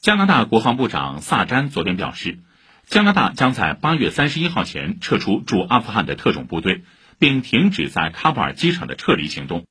加拿大国防部长萨詹昨天表示加拿大将在八月三十一号前撤出驻阿富汗的特种部队并停止在喀布尔机场的撤离行动。